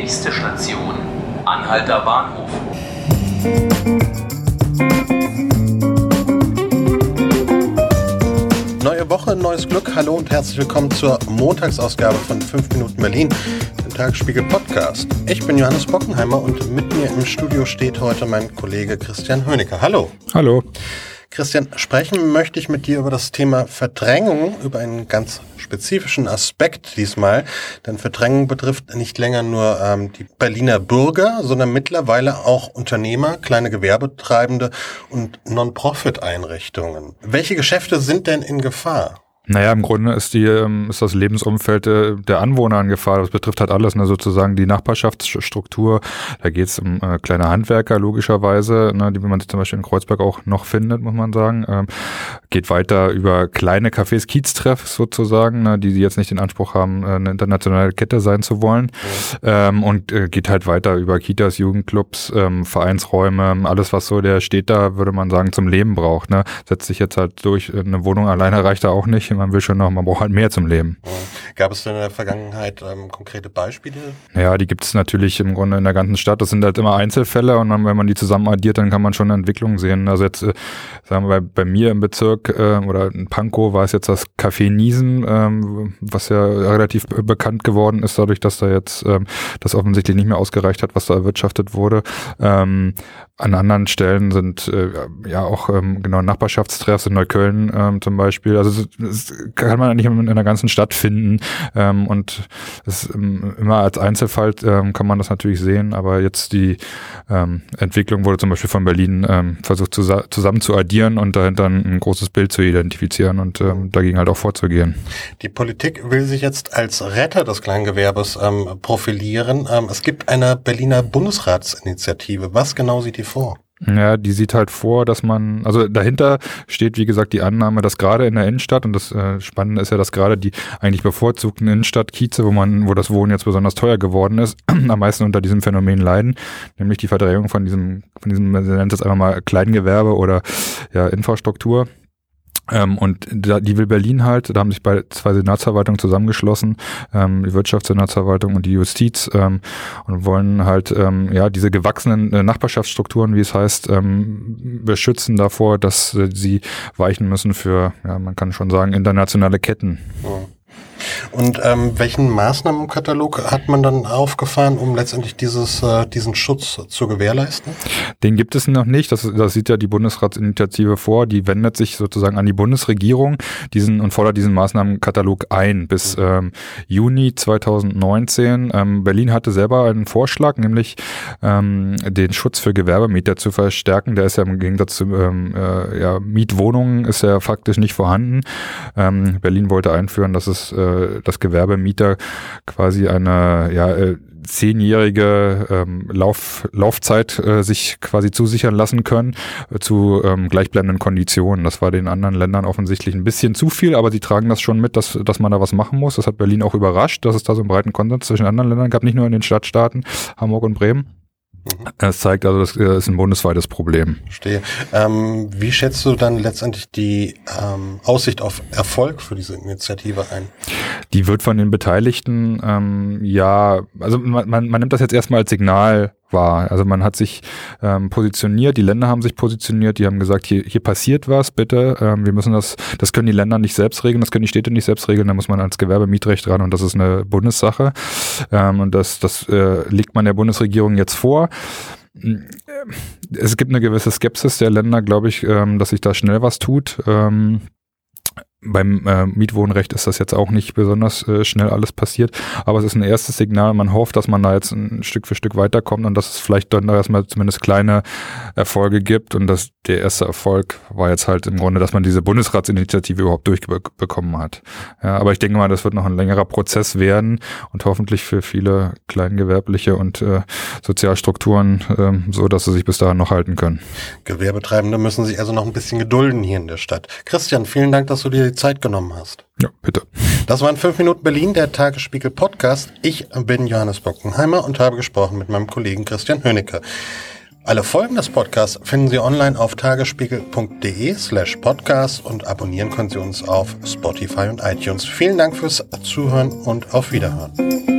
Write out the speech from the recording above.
Nächste Station, Anhalter Bahnhof. Neue Woche, neues Glück. Hallo und herzlich willkommen zur Montagsausgabe von 5 Minuten Berlin, dem Tagesspiegel Podcast. Ich bin Johannes Bockenheimer und mit mir im Studio steht heute mein Kollege Christian Hönecker. Hallo. Hallo. Christian, sprechen möchte ich mit dir über das Thema Verdrängung, über einen ganz spezifischen Aspekt diesmal. Denn Verdrängung betrifft nicht länger nur ähm, die Berliner Bürger, sondern mittlerweile auch Unternehmer, kleine Gewerbetreibende und Non-Profit-Einrichtungen. Welche Geschäfte sind denn in Gefahr? Naja, im Grunde ist die, ähm, ist das Lebensumfeld äh, der Anwohner in Gefahr. Das betrifft halt alles, ne, sozusagen die Nachbarschaftsstruktur. Da geht es um äh, kleine Handwerker, logischerweise, ne, die man zum Beispiel in Kreuzberg auch noch findet, muss man sagen. Ähm, geht weiter über kleine Cafés, Kieztreffs sozusagen, ne, die, jetzt nicht den Anspruch haben, äh, eine internationale Kette sein zu wollen. Ja. Ähm, und äh, geht halt weiter über Kitas, Jugendclubs, ähm, Vereinsräume, alles, was so der steht da, würde man sagen, zum Leben braucht. Ne. Setzt sich jetzt halt durch, eine Wohnung alleine reicht da auch nicht man will schon noch, man braucht halt mehr zum Leben. Gab es in der Vergangenheit ähm, konkrete Beispiele? Ja, die gibt es natürlich im Grunde in der ganzen Stadt. Das sind halt immer Einzelfälle und dann, wenn man die zusammen addiert, dann kann man schon eine Entwicklung sehen. Also jetzt, äh, sagen wir bei, bei mir im Bezirk äh, oder in Pankow war es jetzt das Café Niesen, ähm, was ja relativ bekannt geworden ist, dadurch, dass da jetzt ähm, das offensichtlich nicht mehr ausgereicht hat, was da erwirtschaftet wurde. Ähm, an anderen Stellen sind äh, ja auch ähm, genau Nachbarschaftstreffs in Neukölln ähm, zum Beispiel. Also das kann man eigentlich in der ganzen Stadt finden ähm, und es, ähm, immer als Einzelfall ähm, kann man das natürlich sehen, aber jetzt die ähm, Entwicklung wurde zum Beispiel von Berlin ähm, versucht zu, zusammen zu addieren und dahinter ein großes Bild zu identifizieren und ähm, dagegen halt auch vorzugehen. Die Politik will sich jetzt als Retter des Kleingewerbes ähm, profilieren. Ähm, es gibt eine Berliner Bundesratsinitiative. Was genau sieht die vor? Ja, die sieht halt vor, dass man, also dahinter steht, wie gesagt, die Annahme, dass gerade in der Innenstadt, und das äh, Spannende ist ja, dass gerade die eigentlich bevorzugten Innenstadtkieze, wo man, wo das Wohnen jetzt besonders teuer geworden ist, am meisten unter diesem Phänomen leiden, nämlich die Verdrängung von diesem, von diesem, man nennt es einfach mal Kleingewerbe oder ja, Infrastruktur. Ähm, und da, die will Berlin halt, da haben sich bei zwei Senatsverwaltungen zusammengeschlossen, ähm, die Wirtschaftssenatsverwaltung und die Justiz, ähm, und wollen halt ähm, ja diese gewachsenen äh, Nachbarschaftsstrukturen, wie es heißt, ähm, beschützen davor, dass äh, sie weichen müssen für, ja, man kann schon sagen, internationale Ketten. Ja. Und ähm, welchen Maßnahmenkatalog hat man dann aufgefahren, um letztendlich dieses, äh, diesen Schutz zu gewährleisten? Den gibt es noch nicht. Das, das sieht ja die Bundesratsinitiative vor. Die wendet sich sozusagen an die Bundesregierung diesen, und fordert diesen Maßnahmenkatalog ein bis mhm. ähm, Juni 2019. Ähm, Berlin hatte selber einen Vorschlag, nämlich ähm, den Schutz für Gewerbemieter zu verstärken. Der ist ja im Gegensatz zu ähm, äh, ja, Mietwohnungen ist ja faktisch nicht vorhanden. Ähm, Berlin wollte einführen, dass es äh, äh, das Gewerbemieter quasi eine ja, äh, zehnjährige ähm, Lauf, Laufzeit äh, sich quasi zusichern lassen können äh, zu ähm, gleichbleibenden Konditionen. Das war den anderen Ländern offensichtlich ein bisschen zu viel, aber sie tragen das schon mit, dass, dass man da was machen muss. Das hat Berlin auch überrascht, dass es da so einen breiten Konsens zwischen anderen Ländern gab, nicht nur in den Stadtstaaten Hamburg und Bremen. Mhm. Es zeigt also, das ist ein bundesweites Problem. Verstehe. Ähm, wie schätzt du dann letztendlich die ähm, Aussicht auf Erfolg für diese Initiative ein? Die wird von den Beteiligten, ähm, ja, also man, man, man nimmt das jetzt erstmal als Signal war. Also man hat sich ähm, positioniert, die Länder haben sich positioniert, die haben gesagt, hier, hier passiert was, bitte, ähm, wir müssen das, das können die Länder nicht selbst regeln, das können die Städte nicht selbst regeln, da muss man als Gewerbemietrecht ran und das ist eine Bundessache. Ähm, und das, das äh, legt man der Bundesregierung jetzt vor. Es gibt eine gewisse Skepsis der Länder, glaube ich, ähm, dass sich da schnell was tut. Beim äh, Mietwohnrecht ist das jetzt auch nicht besonders äh, schnell alles passiert, aber es ist ein erstes Signal. Man hofft, dass man da jetzt ein Stück für Stück weiterkommt und dass es vielleicht dann erstmal zumindest kleine Erfolge gibt. Und dass der erste Erfolg war jetzt halt im Grunde, dass man diese Bundesratsinitiative überhaupt durchbekommen hat. Ja, aber ich denke mal, das wird noch ein längerer Prozess werden und hoffentlich für viele kleingewerbliche und äh, Sozialstrukturen äh, so, dass sie sich bis dahin noch halten können. Gewerbetreibende müssen sich also noch ein bisschen gedulden hier in der Stadt. Christian, vielen Dank, dass du dir die Zeit genommen hast. Ja, bitte. Das waren fünf Minuten Berlin, der Tagesspiegel Podcast. Ich bin Johannes Bockenheimer und habe gesprochen mit meinem Kollegen Christian Hönicke. Alle Folgen des Podcasts finden Sie online auf tagesspiegel.de slash podcast und abonnieren können Sie uns auf Spotify und iTunes. Vielen Dank fürs Zuhören und auf Wiederhören.